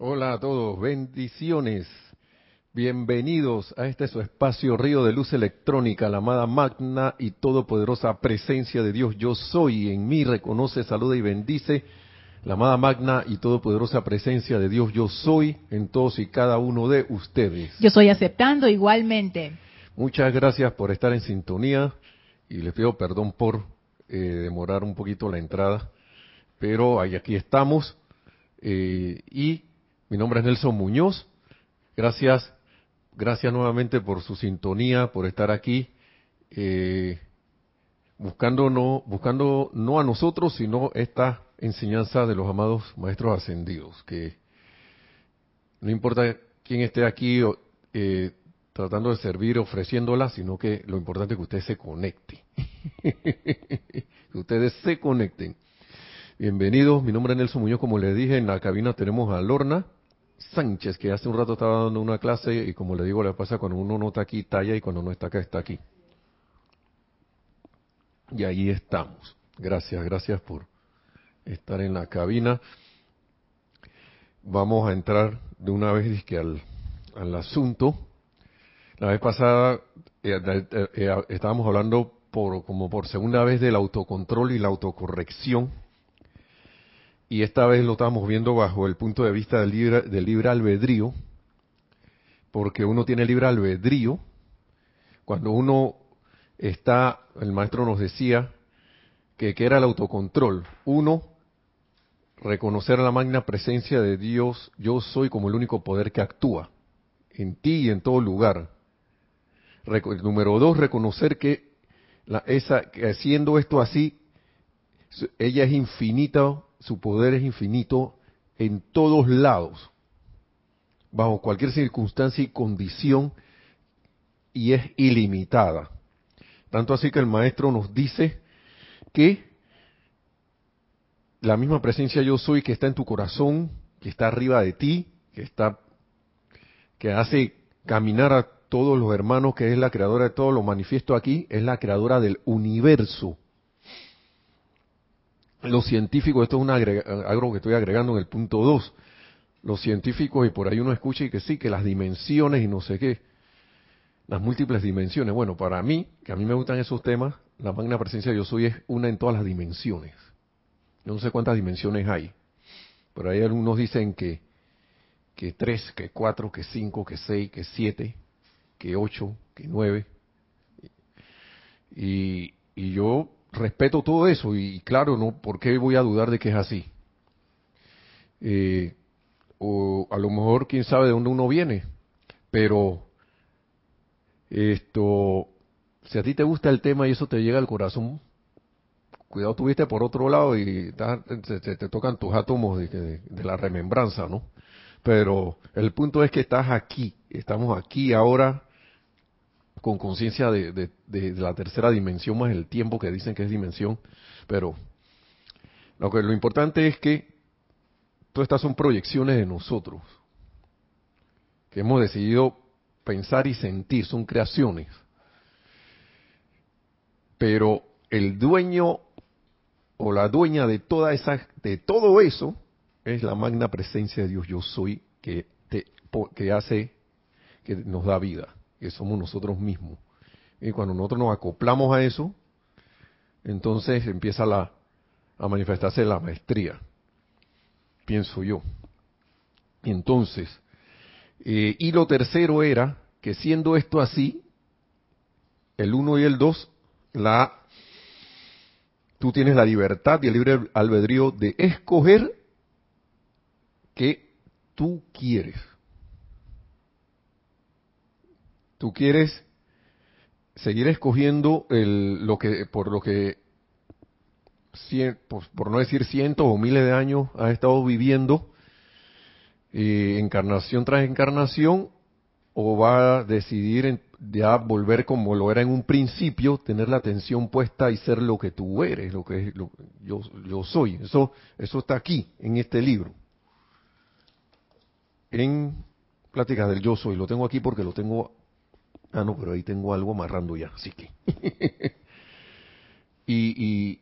Hola a todos, bendiciones. Bienvenidos a este su espacio Río de Luz Electrónica, la amada magna y todopoderosa presencia de Dios. Yo soy, en mí reconoce, saluda y bendice la amada magna y todopoderosa presencia de Dios. Yo soy en todos y cada uno de ustedes. Yo soy aceptando igualmente. Muchas gracias por estar en sintonía y les pido perdón por eh, demorar un poquito la entrada, pero ahí aquí estamos eh, y mi nombre es Nelson Muñoz. Gracias, gracias nuevamente por su sintonía, por estar aquí, eh, buscando no, buscando no a nosotros, sino esta enseñanza de los amados maestros ascendidos, que no importa quién esté aquí eh, tratando de servir, ofreciéndola, sino que lo importante es que usted se conecte, que ustedes se conecten. Bienvenidos, mi nombre es Nelson Muñoz, como le dije, en la cabina tenemos a Lorna, Sánchez, que hace un rato estaba dando una clase y como le digo, le pasa cuando uno no está aquí, talla y cuando no está acá, está aquí. Y ahí estamos. Gracias, gracias por estar en la cabina. Vamos a entrar de una vez al, al asunto. La vez pasada eh, eh, eh, estábamos hablando por, como por segunda vez del autocontrol y la autocorrección y esta vez lo estamos viendo bajo el punto de vista del libre, del libre albedrío, porque uno tiene libre albedrío, cuando uno está, el maestro nos decía que, que era el autocontrol, uno, reconocer la magna presencia de Dios, yo soy como el único poder que actúa, en ti y en todo lugar. número dos, reconocer que, la, esa, que haciendo esto así, ella es infinita su poder es infinito en todos lados, bajo cualquier circunstancia y condición, y es ilimitada. Tanto así que el maestro nos dice que la misma presencia yo soy que está en tu corazón, que está arriba de ti, que está que hace caminar a todos los hermanos, que es la creadora de todo lo manifiesto aquí, es la creadora del universo los científicos, esto es una algo que estoy agregando en el punto 2, los científicos, y por ahí uno escucha y que sí, que las dimensiones y no sé qué, las múltiples dimensiones. Bueno, para mí, que a mí me gustan esos temas, la magna presencia de yo soy es una en todas las dimensiones. no sé cuántas dimensiones hay, pero hay algunos dicen que, que tres, que cuatro, que cinco, que seis, que siete, que ocho, que nueve. Y, y yo respeto todo eso y claro, no, ¿por qué voy a dudar de que es así? Eh, o a lo mejor quién sabe de dónde uno viene, pero esto, si a ti te gusta el tema y eso te llega al corazón, cuidado tuviste por otro lado y te, te, tocan tus átomos de, la remembranza, ¿no? Pero el punto es que estás aquí, estamos aquí ahora con conciencia de, la tercera dimensión más el tiempo que dicen que es dimensión, pero lo que lo importante es que todas estas son proyecciones de nosotros, que hemos decidido pensar y sentir, son creaciones. Pero el dueño o la dueña de toda esa, de todo eso, es la magna presencia de Dios yo soy que, te, que hace, que nos da vida que somos nosotros mismos. Y cuando nosotros nos acoplamos a eso, entonces empieza la, a manifestarse la maestría, pienso yo. Entonces, eh, y lo tercero era que siendo esto así, el uno y el dos, la, tú tienes la libertad y el libre albedrío de escoger que tú quieres. Tú quieres seguir escogiendo lo que, por lo que, por, no decir cientos o miles de años has estado viviendo, eh, encarnación tras encarnación, o va a decidir ya volver como lo era en un principio, tener la atención puesta y ser lo que tú eres, lo que lo, yo, yo soy. Eso, eso está aquí, en este libro. En Pláticas del Yo Soy. Lo tengo aquí porque lo tengo Ah, no, pero ahí tengo algo amarrando ya, así que. y,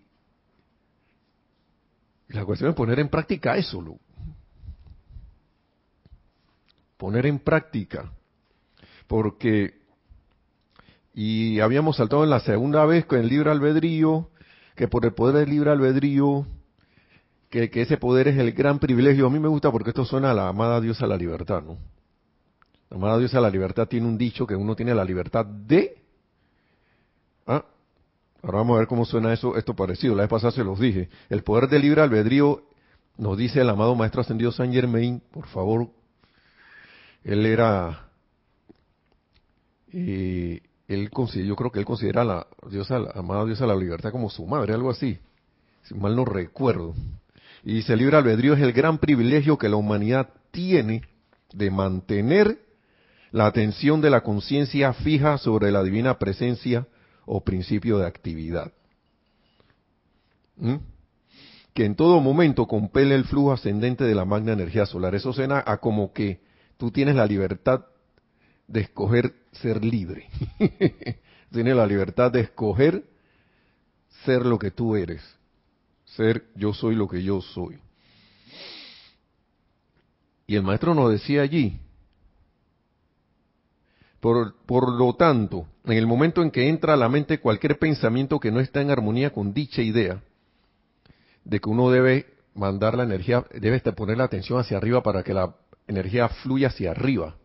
la cuestión es poner en práctica eso, lo, poner en práctica. Porque, y habíamos saltado en la segunda vez con el libre albedrío, que por el poder del libre albedrío, que, que ese poder es el gran privilegio. A mí me gusta porque esto suena a la amada diosa la libertad, ¿no? La amada diosa la libertad tiene un dicho que uno tiene la libertad de... Ah, ahora vamos a ver cómo suena eso, esto parecido. La vez pasada se los dije. El poder del libre albedrío nos dice el amado Maestro Ascendido San Germain, por favor, él era, eh, él yo creo que él considera a la diosa, la amada diosa la libertad como su madre, algo así, si mal no recuerdo. Y dice, el libre albedrío es el gran privilegio que la humanidad tiene de mantener la atención de la conciencia fija sobre la divina presencia o principio de actividad. ¿Mm? Que en todo momento compele el flujo ascendente de la magna energía solar. Eso suena a como que tú tienes la libertad de escoger ser libre. tienes la libertad de escoger ser lo que tú eres. Ser yo soy lo que yo soy. Y el maestro nos decía allí, por, lo tanto, en el momento en que entra a la mente cualquier pensamiento que no está en armonía con dicha idea, de que uno debe mandar la energía, debe poner la atención hacia arriba para que la energía fluya hacia arriba,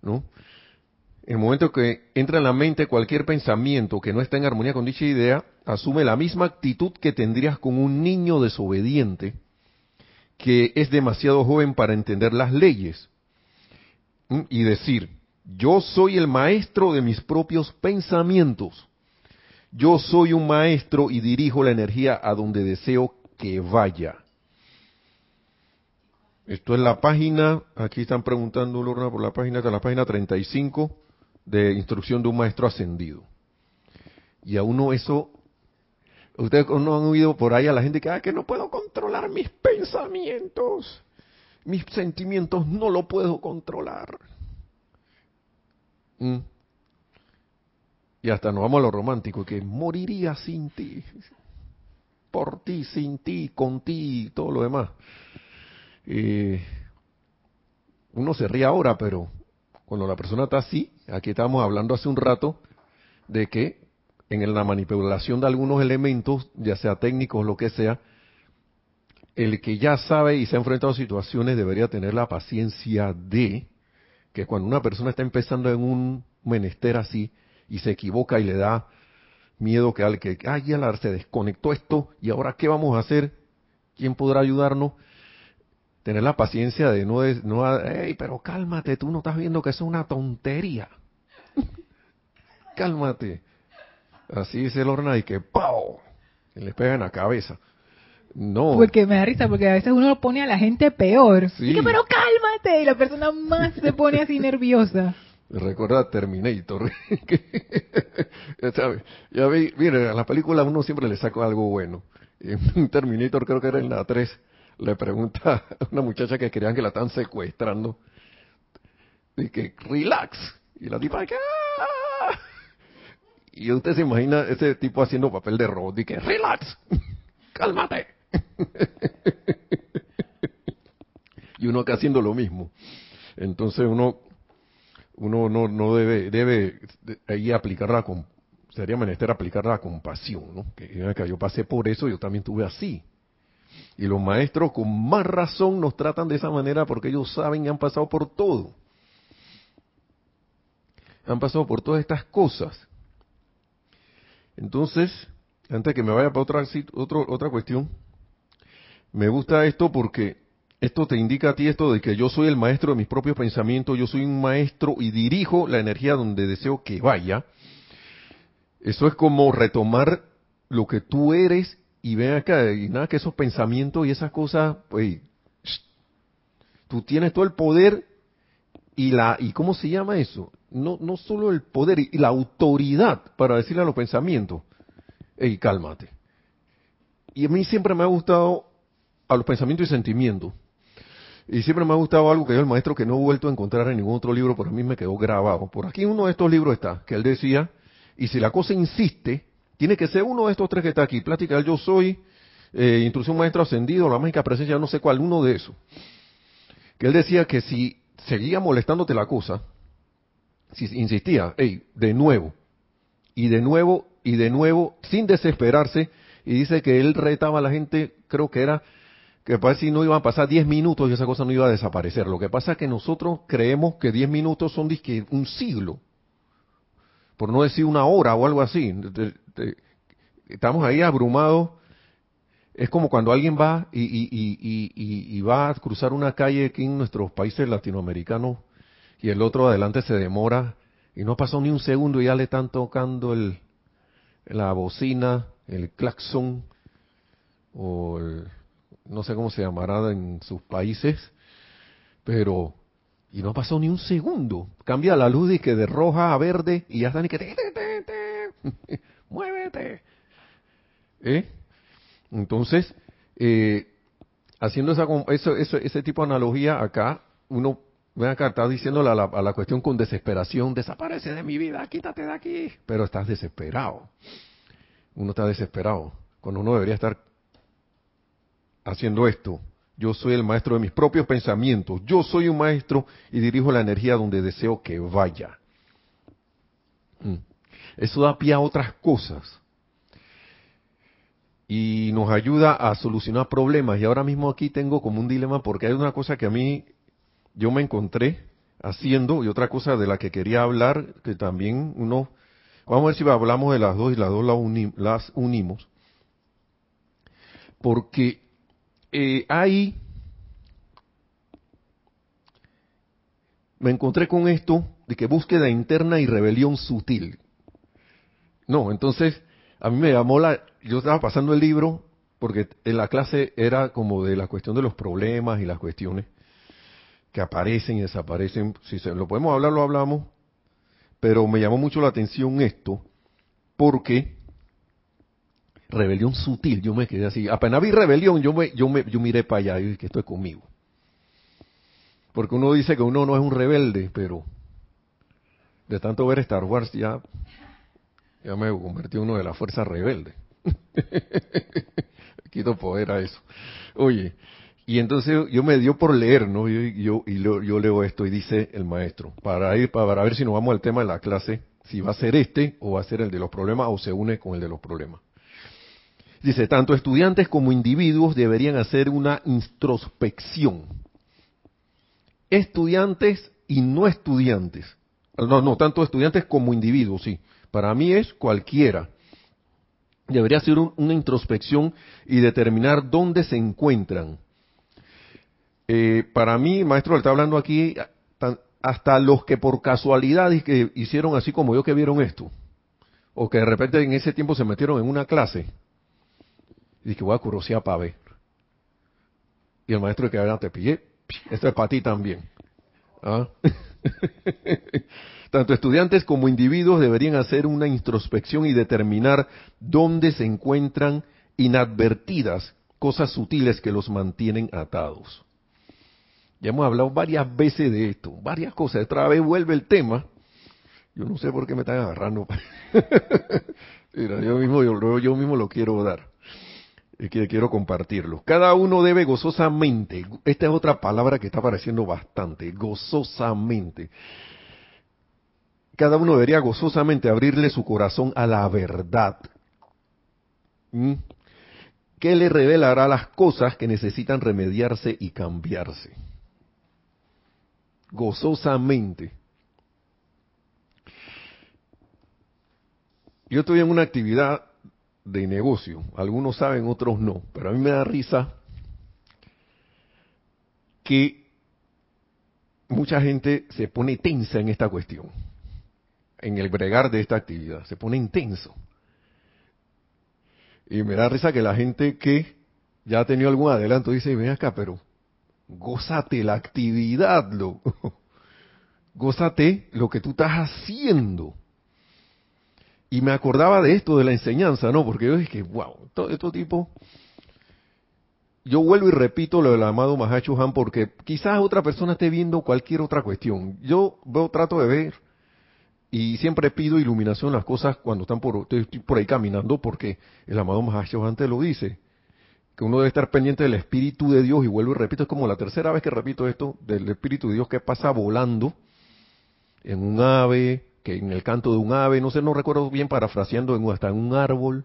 ¿no? En el momento que entra en la mente cualquier pensamiento que no está en armonía con dicha idea, asume la misma actitud que tendrías con un niño desobediente que es demasiado joven para entender las leyes y decir, yo soy el maestro de mis propios pensamientos. Yo soy un maestro y dirijo la energía a donde deseo que vaya. Esto es la página, aquí están preguntando Lorna por la página, está la página 35 de instrucción de un maestro ascendido. Y a uno eso, ustedes no han oído por ahí a la gente que, ah, que no puedo controlar mis pensamientos, mis sentimientos no lo puedo controlar. Mm. Y hasta nos vamos a lo romántico, que moriría sin ti, por ti, sin ti, con ti, y todo lo demás. Eh, uno se ríe ahora, pero cuando la persona está así, aquí estábamos hablando hace un rato de que en la manipulación de algunos elementos, ya sea técnicos lo que sea, el que ya sabe y se ha enfrentado a situaciones debería tener la paciencia de que cuando una persona está empezando en un menester así y se equivoca y le da miedo que al que, ay, ya se desconectó esto y ahora qué vamos a hacer, quién podrá ayudarnos, tener la paciencia de no, no hey, pero cálmate, tú no estás viendo que eso es una tontería. cálmate. Así dice Lorna y que ¡pau! Y le pega en la cabeza. No. Porque me da risa, porque a veces uno lo pone a la gente peor. Sí. pero cálmate. Y la persona más se pone así nerviosa. Recuerda Terminator. ya vi, mire, a la película uno siempre le saca algo bueno. En Terminator creo que era en la 3, le pregunta a una muchacha que creían que la están secuestrando. Y que, relax. Y la tipa, ¡Ah! Y usted se imagina ese tipo haciendo papel de robot y que, relax, cálmate. y uno acá haciendo lo mismo. Entonces uno uno no, no debe debe ahí aplicar la sería menester aplicar la compasión, ¿no? Que, yo pasé por eso, yo también tuve así. Y los maestros con más razón nos tratan de esa manera porque ellos saben y han pasado por todo. Han pasado por todas estas cosas. Entonces, antes que me vaya para otra, otra cuestión, me gusta esto porque esto te indica a ti esto de que yo soy el maestro de mis propios pensamientos, yo soy un maestro y dirijo la energía donde deseo que vaya. Eso es como retomar lo que tú eres y ven acá, y nada que esos pensamientos y esas cosas, pues, tú tienes todo el poder y la, y cómo se llama eso, no, no solo el poder y la autoridad para decirle a los pensamientos, hey, cálmate. Y a mí siempre me ha gustado a los pensamientos y sentimientos. Y siempre me ha gustado algo que dio el maestro que no he vuelto a encontrar en ningún otro libro, pero a mí me quedó grabado. Por aquí uno de estos libros está, que él decía, y si la cosa insiste, tiene que ser uno de estos tres que está aquí, Plática Yo Soy, eh, Instrucción Maestro Ascendido, La Mágica Presencia, no sé cuál, uno de esos. Que él decía que si seguía molestándote la cosa, si insistía, hey, de nuevo, y de nuevo, y de nuevo, sin desesperarse, y dice que él retaba a la gente, creo que era, que parece si no iban a pasar 10 minutos y esa cosa no iba a desaparecer. Lo que pasa es que nosotros creemos que 10 minutos son un siglo, por no decir una hora o algo así. Estamos ahí abrumados. Es como cuando alguien va y, va a cruzar una calle aquí en nuestros países latinoamericanos y el otro adelante se demora y no pasó ni un segundo y ya le están tocando el, la bocina, el claxon o no sé cómo se llamará en sus países, pero y no pasó ni un segundo. Cambia la luz y que de roja a verde y ya están y que te, te, muévete. ¿Eh? Entonces, eh, haciendo esa, eso, ese tipo de analogía acá, uno Ven acá, estás diciéndole a la, a la cuestión con desesperación, desaparece de mi vida, quítate de aquí. Pero estás desesperado. Uno está desesperado. Cuando uno debería estar haciendo esto. Yo soy el maestro de mis propios pensamientos. Yo soy un maestro y dirijo la energía donde deseo que vaya. Mm. Eso da pie a otras cosas. Y nos ayuda a solucionar problemas. Y ahora mismo aquí tengo como un dilema porque hay una cosa que a mí yo me encontré haciendo y otra cosa de la que quería hablar, que también uno, vamos a ver si hablamos de las dos y las dos las, unimos, porque eh, me encontré con esto de que búsqueda interna y rebelión sutil. No, entonces a mí me llamó la, yo estaba pasando el libro porque en la clase era como de la cuestión de los problemas y las cuestiones que aparecen y desaparecen. Si se, lo podemos hablar, lo hablamos. Pero me llamó mucho la atención esto, porque rebelión sutil, yo me quedé así. Apenas vi rebelión, yo me, yo me, yo miré para allá y dije que esto es conmigo. Porque uno dice que uno no es un rebelde, pero de tanto ver Star Wars ya, ya me convertí en uno de la fuerza rebelde. Quito poder a eso. Oye, y entonces yo me dio por leer, ¿no? Yo, yo, y yo leo esto y dice el maestro, para ir, para ver si nos vamos al tema de la clase, si va a ser este o va a ser el de los problemas o se une con el de los problemas. Dice, tanto estudiantes como individuos deberían hacer una introspección. Estudiantes y no estudiantes. No, no, tanto estudiantes como individuos, sí. Para mí es cualquiera. Debería hacer una introspección y determinar dónde se encuentran eh, para mí, maestro, está hablando aquí hasta los que por casualidad que hicieron así como yo que vieron esto, o que de repente en ese tiempo se metieron en una clase, y que voy a curosear para ver. Y el maestro que ahora te pillé, esto es para ti también. ¿Ah? Tanto estudiantes como individuos deberían hacer una introspección y determinar dónde se encuentran inadvertidas cosas sutiles que los mantienen atados. Ya hemos hablado varias veces de esto, varias cosas. Otra vez vuelve el tema. Yo no sé por qué me están agarrando. Mira, yo mismo, yo, mismo lo quiero dar. Que quiero compartirlo. Cada uno debe gozosamente, esta es otra palabra que está apareciendo bastante, gozosamente. Cada uno debería gozosamente abrirle su corazón a la verdad. ¿Mm? Que le revelará las cosas que necesitan remediarse y cambiarse gozosamente. Yo estoy en una actividad de negocio, algunos saben, otros no, pero a mí me da risa que mucha gente se pone tensa en esta cuestión, en el bregar de esta actividad, se pone intenso. Y me da risa que la gente que ya ha tenido algún adelanto dice, ven acá, pero gózate la actividad, lo, gózate lo que tú estás haciendo. Y me acordaba de esto, de la enseñanza, ¿no? Porque yo dije, wow, todo esto tipo... Yo vuelvo y repito lo del amado Mahacho Han porque quizás otra persona esté viendo cualquier otra cuestión. Yo veo, trato de ver y siempre pido iluminación las cosas cuando están por, estoy por ahí caminando porque el amado Mahacho Han te lo dice que uno debe estar pendiente del Espíritu de Dios, y vuelvo y repito, es como la tercera vez que repito esto, del Espíritu de Dios que pasa volando en un ave, que en el canto de un ave, no sé, no recuerdo bien parafraseando, en, hasta en un árbol.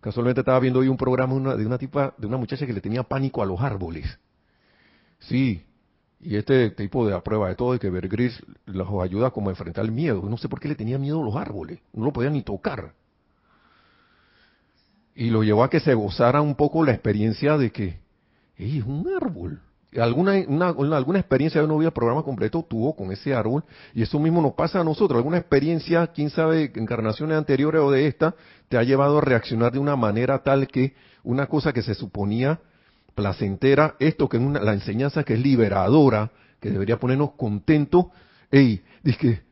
Casualmente estaba viendo hoy un programa de una tipa, de una muchacha que le tenía pánico a los árboles. Sí, y este tipo de prueba de todo, de que Bergris los ayuda como a enfrentar el miedo. No sé por qué le tenía miedo a los árboles, no lo podía ni tocar y lo llevó a que se gozara un poco la experiencia de que es un árbol. Alguna, alguna experiencia de una vida programa completo tuvo con ese árbol y eso mismo nos pasa a nosotros. Alguna experiencia, quién sabe, encarnaciones anteriores o de esta, te ha llevado a reaccionar de una manera tal que una cosa que se suponía placentera, esto que es una, la enseñanza que es liberadora, que debería ponernos contentos, ey, dice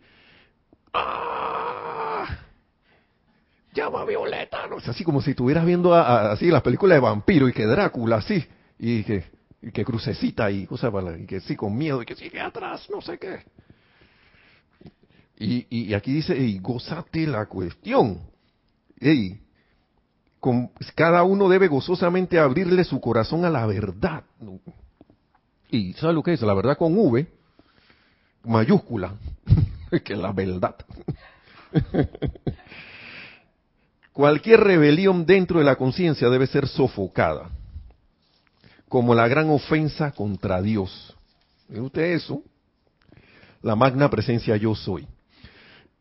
llama Violeta, no sé, así como si estuvieras viendo así las películas de vampiro y que Drácula así, y que, y que crucecita y cosas y que sí con miedo y que sigue atrás, no sé qué. Y, y, aquí dice, y gozate la cuestión. Ey, con, cada uno debe gozosamente abrirle su corazón a la verdad. Y ¿sabes lo que es? La verdad con V, mayúscula, que la verdad. Cualquier rebelión dentro de la conciencia debe ser sofocada, como la gran ofensa contra Dios. ¿Ve usted eso? La magna presencia yo soy.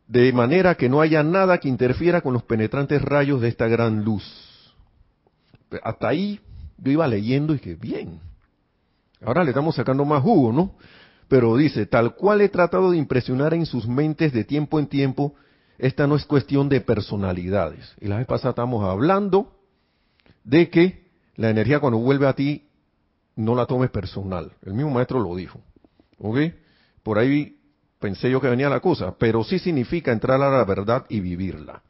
De manera que no haya nada que interfiera con los penetrantes rayos de esta gran luz. Hasta ahí yo iba leyendo y que bien. Ahora le estamos sacando más jugo, ¿no? Pero dice, tal cual he tratado de impresionar en sus mentes de tiempo en tiempo, esta no es cuestión de personalidades. Y la vez pasada estamos hablando de que la energía cuando vuelve a ti no la tomes personal. El mismo maestro lo dijo. ¿Ok? Por ahí pensé yo que venía la cosa, pero sí significa entrar a la verdad y vivirla.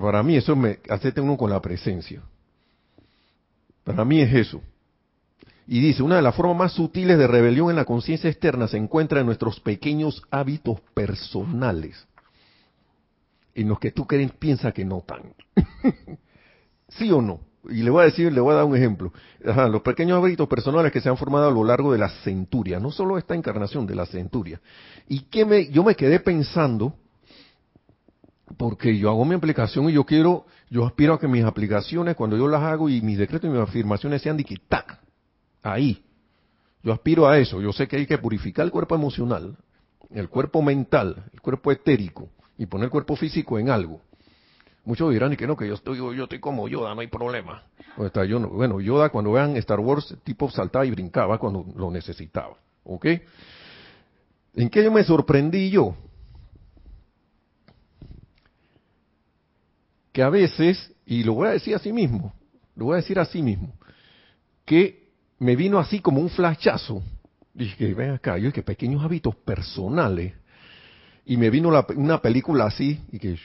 para mí eso me hace uno con la presencia. Para mí es eso. Y dice, una de las formas más sutiles de rebelión en la conciencia externa se encuentra en nuestros pequeños hábitos personales en los que tú piensas que no tan. ¿Sí o no? Y le voy a decir, le voy a dar un ejemplo. los pequeños hábitos personales que se han formado a lo largo de la centuria, no solo esta encarnación de la centuria. Y que me, yo me quedé pensando, porque yo hago mi aplicación y yo quiero, yo aspiro a que mis aplicaciones, cuando yo las hago y mis decretos y mis afirmaciones sean de que tac, ahí. Yo aspiro a eso. Yo sé que hay que purificar el cuerpo emocional, el cuerpo mental, el cuerpo etérico, y poner el cuerpo físico en algo. Muchos dirán que no, que yo estoy, yo estoy como Yoda, no hay problema. está yo, bueno, Yoda cuando vean Star Wars, tipo saltaba y brincaba cuando lo necesitaba. ¿Ok? ¿En qué yo me sorprendí yo? Que a veces, y lo voy a decir así mismo, lo voy a decir así mismo, que me vino así como un flashazo. Dije, ven acá, yo que pequeños hábitos personales y me vino una película así, y que,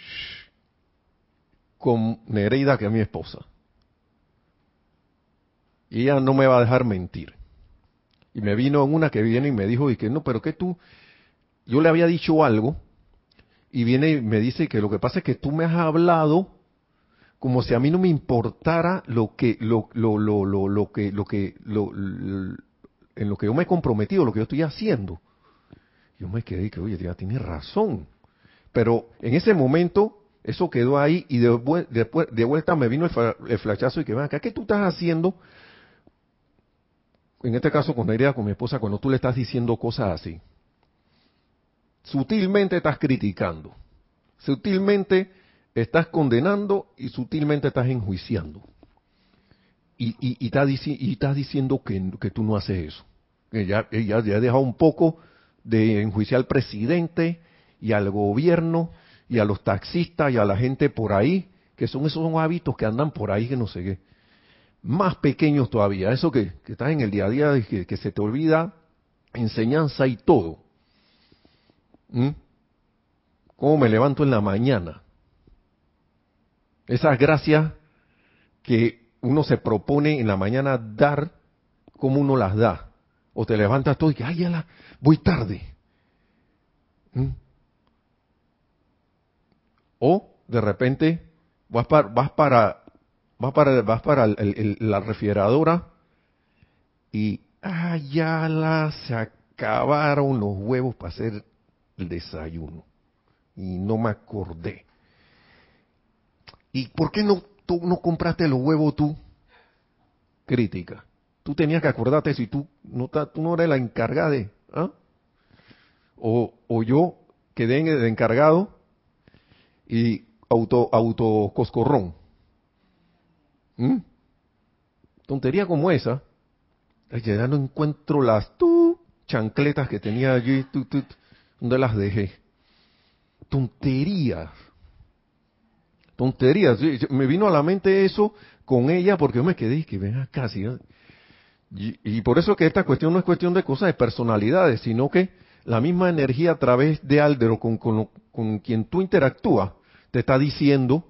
con Nereida, que es mi esposa. Y ella no me va a dejar mentir. Y me vino una que viene y me dijo, y que no, pero que tú, yo le había dicho algo, y viene y me dice que lo que pasa es que tú me has hablado como si a mí no me importara lo que, lo, lo, lo, lo, lo que, lo que, lo, en lo que yo me he comprometido, lo que yo estoy haciendo. Yo me quedé y que, oye, ya tiene razón. Pero en ese momento, eso quedó ahí y de, de vuelta me vino el, flachazo y que, ven acá, ¿qué tú estás haciendo? En este caso con idea con mi esposa, cuando tú le estás diciendo cosas así. Sutilmente estás criticando. Sutilmente estás condenando y sutilmente estás enjuiciando. Y, y, estás, diciendo que, que, tú no haces eso. Que ya, ya, ya dejado un poco de enjuiciar al presidente y al gobierno y a los taxistas y a la gente por ahí, que son esos hábitos que andan por ahí que no sé qué. Más pequeños todavía, eso que, que estás en el día a día, que, que se te olvida enseñanza y todo. ¿Mm? ¿Cómo me levanto en la mañana? Esas gracias que uno se propone en la mañana dar, como uno las da. O te levantas todo y que, ay, ya la, voy tarde. ¿Mm? O de repente vas para, vas para vas para, vas para la refrigeradora y ah, ya se acabaron los huevos para hacer el desayuno. Y no me acordé. ¿Y por qué no, no compraste los huevos tú? Crítica. Tú tenías que acordarte si tú no, tú no eres la encargada de... ¿ah? O, o yo quedé el encargado y auto, auto coscorrón. ¿Mm? Tontería como esa. Ya no encuentro las tú, chancletas que tenía allí. ¿Dónde las dejé? Tonterías. Tonterías. Me vino a la mente eso con ella porque yo me quedé y que ven acá. Y, y, por eso que esta cuestión no es cuestión de cosas de personalidades, sino que la misma energía a través de Aldero con, con, con quien tú interactúas te está diciendo,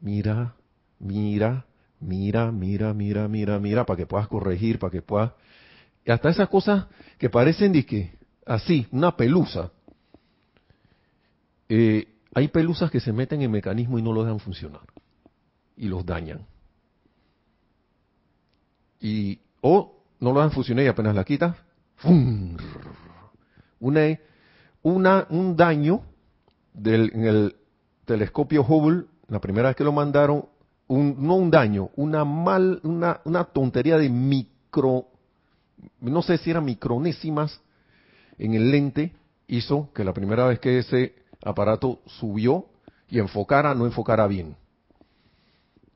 mira, mira, mira, mira, mira, mira, mira, para que puedas corregir, para que puedas... Y hasta esas cosas que parecen que así, una pelusa. Eh, hay pelusas que se meten en mecanismo y no lo dejan funcionar. Y los dañan. Y, o no lo dejan funcionar y apenas la quitas, una, un daño del, en el telescopio Hubble, la primera vez que lo mandaron, un, no un daño, una mal, una, tontería de micro, no sé si eran micronésimas en el lente, hizo que la primera vez que ese aparato subió y enfocara, no enfocara bien.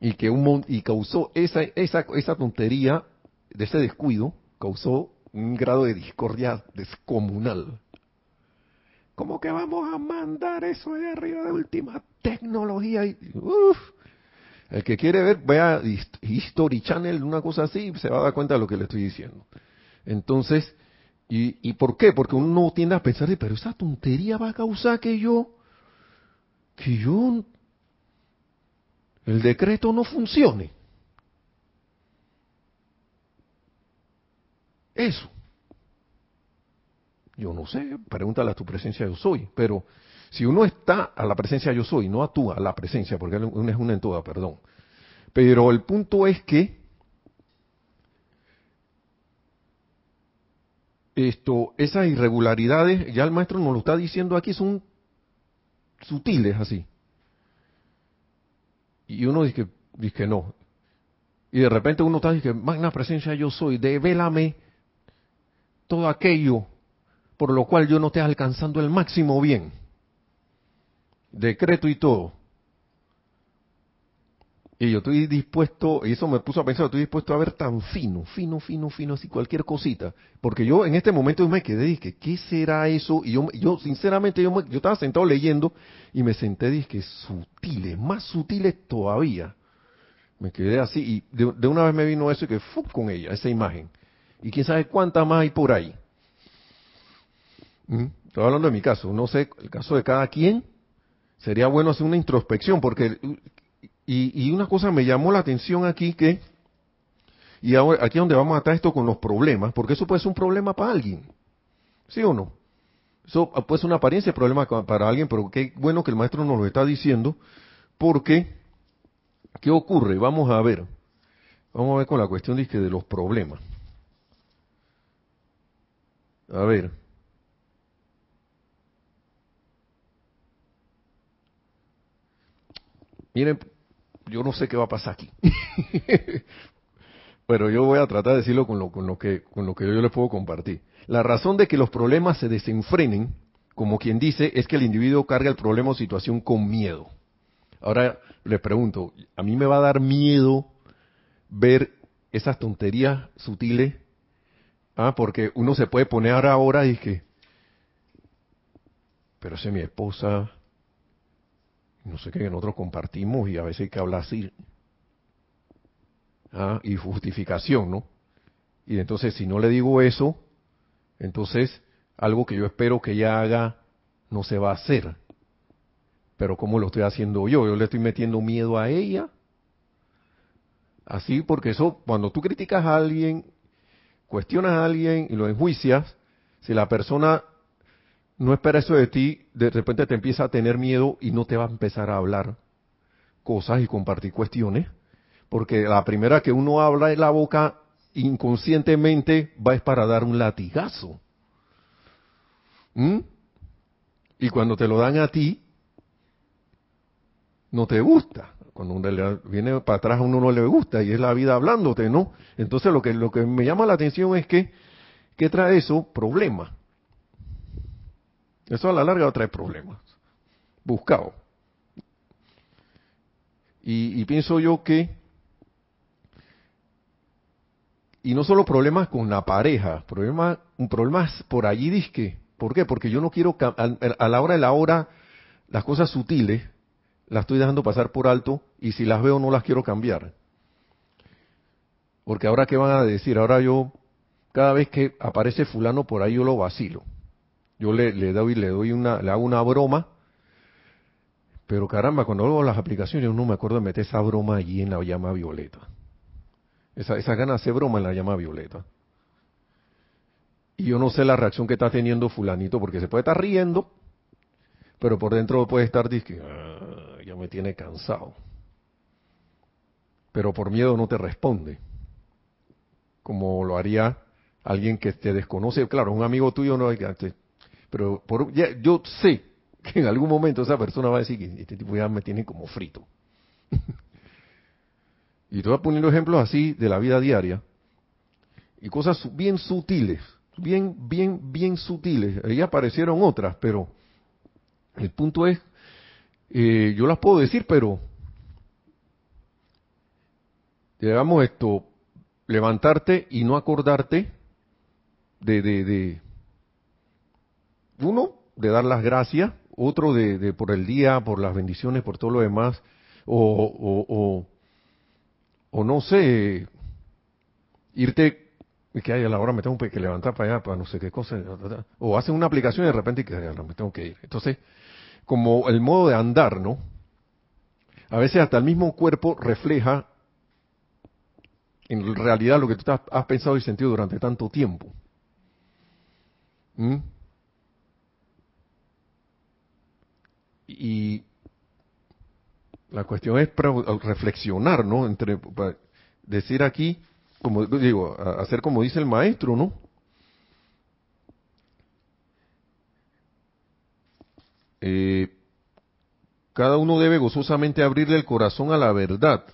Y que un y causó esa, esa, esa tontería de ese descuido, causó un grado de discordia descomunal. ¿Cómo que vamos a mandar eso de arriba de última tecnología? Uf, el que quiere ver, vea History Channel, una cosa así, se va a dar cuenta de lo que le estoy diciendo. Entonces, ¿y, y por qué? Porque uno tiende a pensar, pero esa tontería va a causar que yo, que yo, el decreto no funcione. Eso. Yo no sé, pregúntale a tu presencia yo soy, pero si uno está a la presencia yo soy, no a tú, a la presencia, porque uno es una en toda, perdón. Pero el punto es que esto, esas irregularidades, ya el maestro nos lo está diciendo aquí, son sutiles así. Y uno dice que, dice no. Y de repente uno está diciendo, magna presencia yo soy, devélame todo aquello por lo cual yo no esté alcanzando el máximo bien. Decreto y todo. Y yo estoy dispuesto, y eso me puso a pensar, estoy dispuesto a ver tan fino, fino, fino, fino, así cualquier cosita. Porque yo en este momento me quedé, dije, ¿qué será eso? Y yo, yo sinceramente, yo, yo estaba sentado leyendo y me senté, dije, sutiles, más sutiles todavía. Me quedé así y de, una vez me vino eso y que fue con ella, esa imagen. Y quién sabe cuántas más hay por ahí. Estoy hablando de mi caso, no sé el caso de cada quien. Sería bueno hacer una introspección, porque y, una cosa me llamó la atención aquí que y ahora aquí es donde vamos a estar esto con los problemas, porque eso puede ser un problema para alguien, ¿sí o no? Eso puede ser una apariencia de problema para alguien, pero qué bueno que el maestro nos lo está diciendo, porque ¿qué ocurre? Vamos a ver, vamos a ver con la cuestión de los problemas. A ver, Miren, yo no sé qué va a pasar aquí. Pero yo voy a tratar de decirlo con lo, con lo, que, con lo que yo les puedo compartir. La razón de que los problemas se desenfrenen, como quien dice, es que el individuo carga el problema o situación con miedo. Ahora le pregunto, ¿a mí me va a dar miedo ver esas tonterías sutiles? Ah, porque uno se puede poner ahora, y que, pero si mi esposa, no sé qué, nosotros compartimos y a veces hay que hablar así. ¿ah? Y justificación, ¿no? Y entonces si no le digo eso, entonces algo que yo espero que ella haga no se va a hacer. Pero ¿cómo lo estoy haciendo yo? Yo le estoy metiendo miedo a ella. Así, porque eso, cuando tú criticas a alguien, cuestionas a alguien y lo enjuicias, si la persona no espera eso de ti, de repente te empieza a tener miedo y no te va a empezar a hablar cosas y compartir cuestiones, Porque la primera que uno habla en la boca inconscientemente va es para dar un latigazo. ¿Mm? Y cuando te lo dan a ti, no te gusta. Cuando uno viene para atrás a uno no le gusta y es la vida hablándote, ¿no? Entonces lo que, lo que me llama la atención es que, ¿qué trae eso? Problemas. Eso a la larga trae problemas. Buscado. Y, pienso yo que, y no solo problemas con la pareja, problemas, un problema por allí disque. ¿Por qué? Porque yo no quiero, a la hora de la hora, las cosas sutiles, las estoy dejando pasar por alto y si las veo no las quiero cambiar. Porque ahora qué van a decir, ahora yo, cada vez que aparece fulano por ahí yo lo vacilo. Yo le, le doy, le doy una, le hago una broma pero caramba, cuando hago las aplicaciones uno me acuerdo de meter esa broma allí en la llama violeta. Esa, esa gana de hacer broma en la llama violeta. Y yo no sé la reacción que está teniendo fulanito, porque se puede estar riendo, pero por dentro puede estar diciendo, ah, ya me tiene cansado. Pero por miedo no te responde. Como lo haría alguien que te desconoce. Claro, un amigo tuyo no. Pero por, yo sé que en algún momento esa persona va a decir que este tipo ya me tiene como frito. y te voy poniendo ejemplos así de la vida diaria y cosas bien sutiles, bien, bien, bien sutiles. Ahí aparecieron otras, pero el punto es, eh, yo las puedo decir, pero digamos esto, levantarte y no acordarte de, de, de uno, de dar las gracias, otro de, por el día, por las bendiciones, por todo lo demás, o, no sé, irte, que hay a la hora me tengo que levantar para allá, para no sé qué cosa, o hacen una aplicación y de repente que me tengo que ir. Entonces, como el modo de andar, ¿no? A veces hasta el mismo cuerpo refleja en realidad lo que tú has pensado y sentido durante tanto tiempo. ¿Mm? Y la cuestión es reflexionar, ¿no? Entre decir aquí, como digo, hacer como dice el maestro, ¿no? Eh, cada uno debe gozosamente abrirle el corazón a la verdad.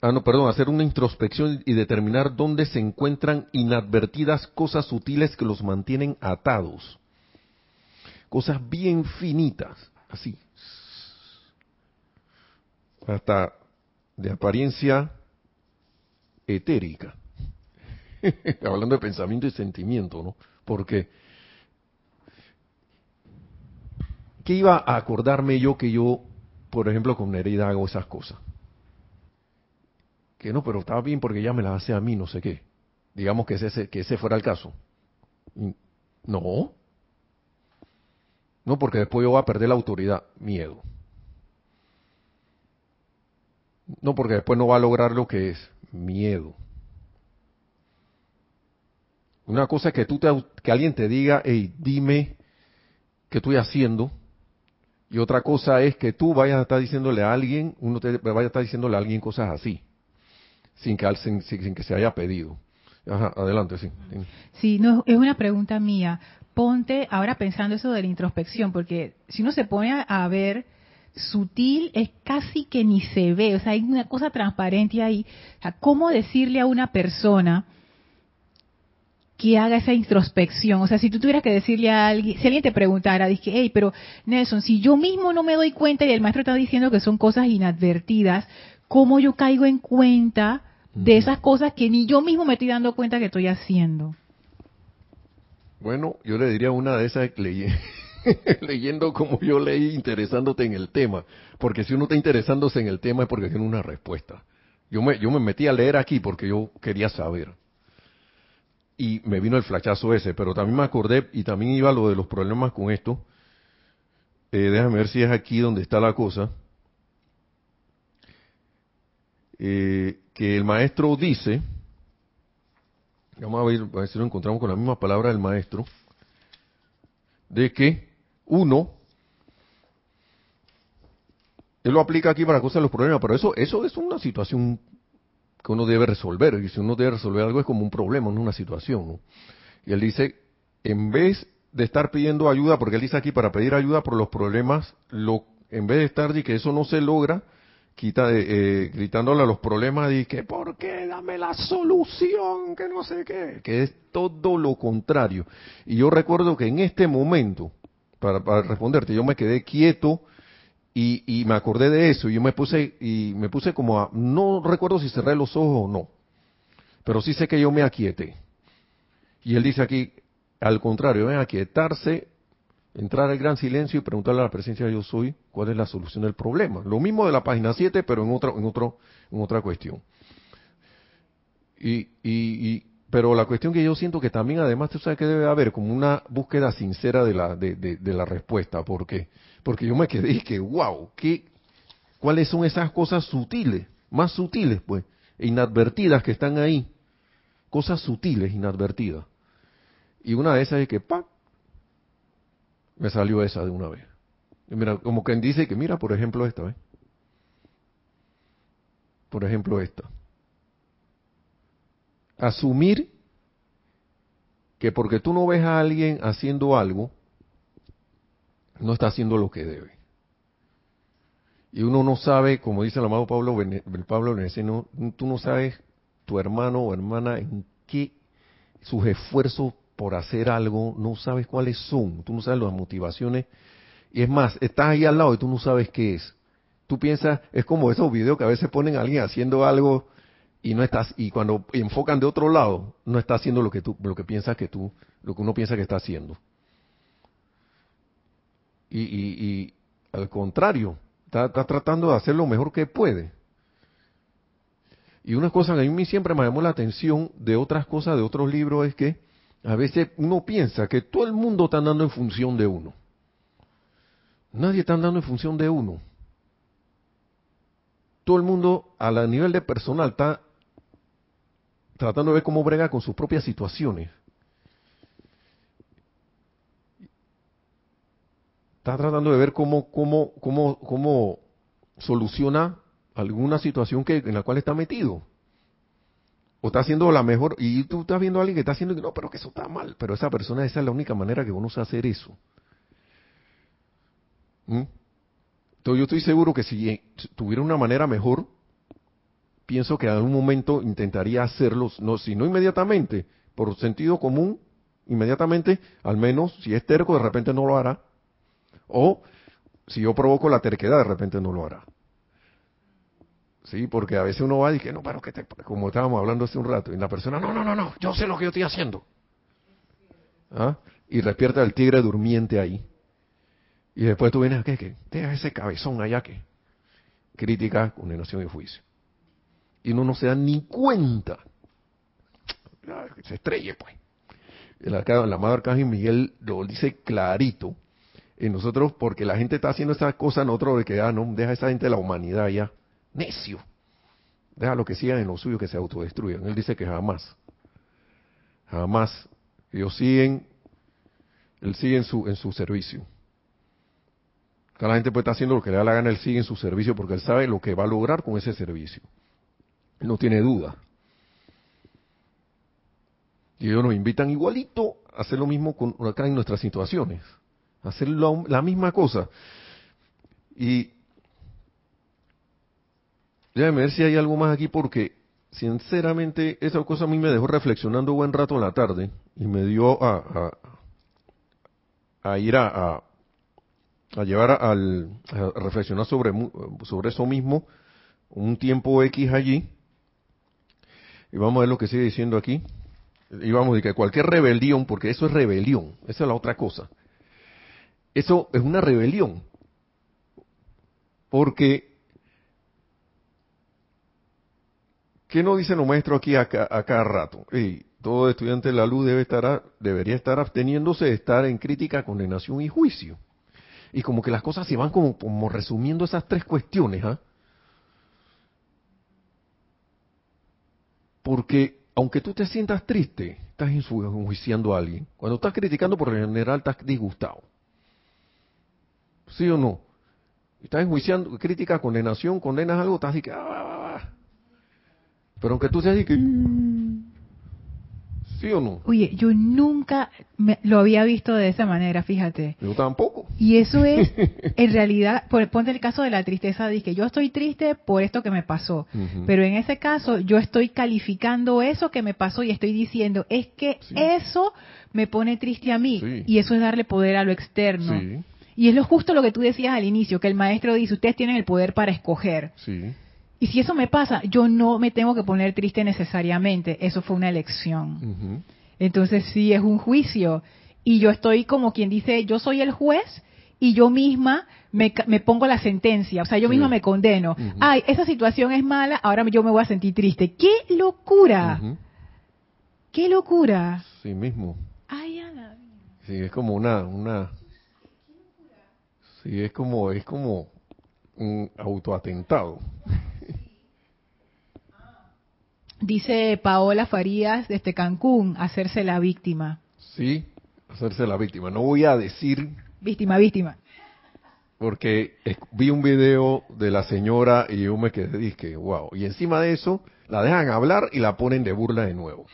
Ah, no, perdón, hacer una introspección y determinar dónde se encuentran inadvertidas cosas sutiles que los mantienen atados cosas bien finitas, así, hasta de apariencia etérica. Hablando de pensamiento y sentimiento, ¿no? Porque, ¿qué iba a acordarme yo que yo, por ejemplo, con Nereida hago esas cosas? Que no, pero estaba bien porque ella me las hace a mí, no sé qué. Digamos que ese, que ese fuera el caso. No, no, porque después yo voy a perder la autoridad. Miedo. No, porque después no va a lograr lo que es. Miedo. Una cosa es que, tú te, que alguien te diga, hey, dime qué estoy haciendo. Y otra cosa es que tú vayas a estar diciéndole a alguien, uno te vaya a estar diciéndole a alguien cosas así, sin que, sin, sin que se haya pedido. Ajá, adelante, sí. Sí, no, es una pregunta mía ponte ahora pensando eso de la introspección, porque si uno se pone a, ver, sutil es casi que ni se ve, o sea, hay una cosa transparente ahí. O sea, ¿cómo decirle a una persona que haga esa introspección? O sea, si tú tuvieras que decirle a alguien, si alguien te preguntara, dije, hey, pero Nelson, si yo mismo no me doy cuenta y el maestro está diciendo que son cosas inadvertidas, ¿cómo yo caigo en cuenta de esas cosas que ni yo mismo me estoy dando cuenta que estoy haciendo? Bueno, yo le diría una de esas leyendo como yo leí, interesándote en el tema. Porque si uno está interesándose en el tema es porque tiene una respuesta. Yo me, yo me metí a leer aquí porque yo quería saber. Y me vino el flachazo ese, pero también me acordé, y también iba lo de los problemas con esto. Eh, déjame ver si es aquí donde está la cosa. Eh, que el maestro dice, vamos a ver, a ver si lo encontramos con la misma palabra del maestro, de que uno, él lo aplica aquí para cosas los problemas, pero eso, eso es una situación que uno debe resolver. Y si uno debe resolver algo es como un problema, no una situación. ¿no? Y él dice, en vez de estar pidiendo ayuda, porque él dice aquí para pedir ayuda por los problemas, lo, en vez de estar y que eso no se logra, quita eh, gritándole a los problemas y que ¿por qué? Dame la solución, que no sé qué, que es todo lo contrario. Y yo recuerdo que en este momento, para, para responderte, yo me quedé quieto y, y, me acordé de eso y yo me puse y me puse como a, no recuerdo si cerré los ojos o no, pero sí sé que yo me aquieté. Y él dice aquí, al contrario, ven aquietarse, entrar al gran silencio y preguntarle a la presencia de yo soy cuál es la solución del problema. Lo mismo de la página 7, pero en otra, en otro, en otra cuestión. Y, y, y, pero la cuestión que yo siento que también además tú sabes que debe haber como una búsqueda sincera de la, de, de, la respuesta. ¿Por qué? Porque yo me quedé y que, wow, ¿qué, ¿cuáles son esas cosas sutiles, más sutiles pues, inadvertidas que están ahí? Cosas sutiles, inadvertidas. Y una de esas es que, ¡pam! Me salió esa de una vez. Y mira, como quien dice que, mira, por ejemplo, esta. Por ejemplo, esta. Asumir que porque tú no ves a alguien haciendo algo, no está haciendo lo que debe. Y uno no sabe, como dice el amado Pablo, Pablo Veneceno, tú no sabes tu hermano o hermana en qué sus esfuerzos por hacer algo, no sabes cuáles son, tú no sabes las motivaciones. Y es más, estás ahí al lado y tú no sabes qué es. Tú piensas, es como esos videos que a veces ponen a alguien haciendo algo y no estás, y cuando enfocan de otro lado, no está haciendo lo que tú, lo que piensas que tú, lo que uno piensa que está haciendo. Y, y, y al contrario, está, está, tratando de hacer lo mejor que puede. Y una cosa que a mí siempre me llamó la atención de otras cosas, de otros libros, es que a veces uno piensa que todo el mundo está andando en función de uno. Nadie está andando en función de uno. Todo el mundo a la nivel de personal está tratando de ver cómo brega con sus propias situaciones. Está tratando de ver cómo, cómo, cómo, cómo soluciona alguna situación que, en la cual está metido. O está haciendo la mejor, y tú estás viendo a alguien que está haciendo, no, pero que eso está mal, pero esa persona, esa es la única manera que uno sabe hacer eso. ¿Mm? Entonces yo estoy seguro que si tuviera una manera mejor, pienso que en algún momento intentaría hacerlo, no, si no inmediatamente, por sentido común, inmediatamente, al menos si es terco, de repente no lo hará. O si yo provoco la terquedad, de repente no lo hará. Sí, porque a veces uno va y dice, no, pero que te, como estábamos hablando hace un rato, y la persona, no, no, no, no, yo sé lo que yo estoy haciendo. ¿Ah? Y despierta el tigre durmiente ahí. Y después tú vienes, ¿qué? ¿Qué? Deja ese cabezón allá que crítica, condenación y juicio. Y uno no se da ni cuenta. Se estrelle, pues. El, el amado Arcángel Miguel lo dice clarito. Y nosotros, porque la gente está haciendo esas cosas, nosotros de que, ah, no, deja esa gente de la humanidad ya. Necio. Deja lo que sigan en lo suyo, que se autodestruyan. Él dice que jamás. Jamás. Ellos siguen, él sigue en su, en su servicio. Cada gente puede estar haciendo lo que le da la gana, él sigue en su servicio porque él sabe lo que va a lograr con ese servicio. Él no tiene duda. Y ellos nos invitan igualito a hacer lo mismo con, acá en nuestras situaciones. A hacer la misma cosa. Y déjame ver si hay algo más aquí porque sinceramente esa cosa a mí me dejó reflexionando buen rato en la tarde y me dio a, a, ir a, a, a llevar al, a reflexionar sobre, sobre eso mismo un tiempo X allí y vamos a ver lo que sigue diciendo aquí. Y vamos a decir que cualquier rebelión, porque eso es rebelión, esa es la otra cosa. Eso es una rebelión. Porque, ¿qué nos dicen los maestros aquí a, a, cada rato? Todo estudiante de la luz debe estar, debería estar absteniéndose de estar en crítica, condenación y juicio. Y como que las cosas se van como, resumiendo esas tres cuestiones, ¿ah? Porque aunque tú te sientas triste, estás enjuiciando a alguien. Cuando estás criticando, por lo general estás disgustado. ¿Sí o no? Estás enjuiciando, crítica, condenación, condenas algo, estás. Ah, pero aunque tú seas así que... ¿Sí o no? Oye, yo nunca me, lo había visto de esa manera, fíjate. Yo tampoco. Y eso es, en realidad, por, ponte el caso de la tristeza, dije, yo estoy triste por esto que me pasó. Pero en ese caso, yo estoy calificando eso que me pasó y estoy diciendo, es que Sí. eso me pone triste a mí. Sí. Y eso es darle poder a lo externo. Sí, Y es lo justo lo que tú decías al inicio, que el maestro dice, ustedes tienen el poder para escoger. sí. Y si eso me pasa, yo no me tengo que poner triste necesariamente. Eso fue una elección. Entonces sí es un juicio. Y yo estoy como quien dice, yo soy el juez y yo misma me, me pongo la sentencia. O sea, yo Sí. misma me condeno. Ay, esa situación es mala, ahora yo me voy a sentir triste. ¡Qué locura! ¡Qué locura! Sí mismo. Ay, Ana. Sí, es como una, una, sí, es como, es como un autoatentado. Dice Paola Farías desde Cancún, hacerse la víctima. Sí, hacerse la víctima. No voy a decir Víctima, víctima. porque vi un video de la señora y yo me quedé, dije, wow. Y encima de eso, la dejan hablar y la ponen de burla de nuevo.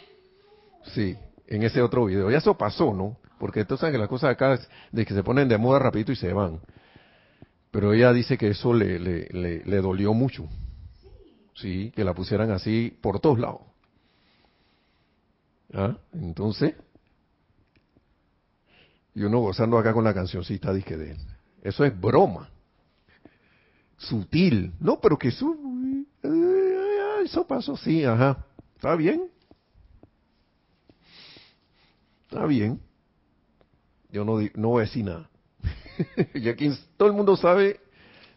Sí, en ese otro video. Ya eso pasó, ¿no? Porque entonces que las cosas acá es de que se ponen de moda rapidito y se van. Pero ella dice que eso le, le, le, le dolió mucho. Sí, que la pusieran así por todos lados. ¿Ah? Entonces, y uno gozando acá con la cancioncita, dije de él. Eso es broma. Sutil. No, pero que eso, eso pasó, sí, ajá. Está bien. Está bien. Yo no, no voy a decir nada. ya quien, todo el mundo sabe,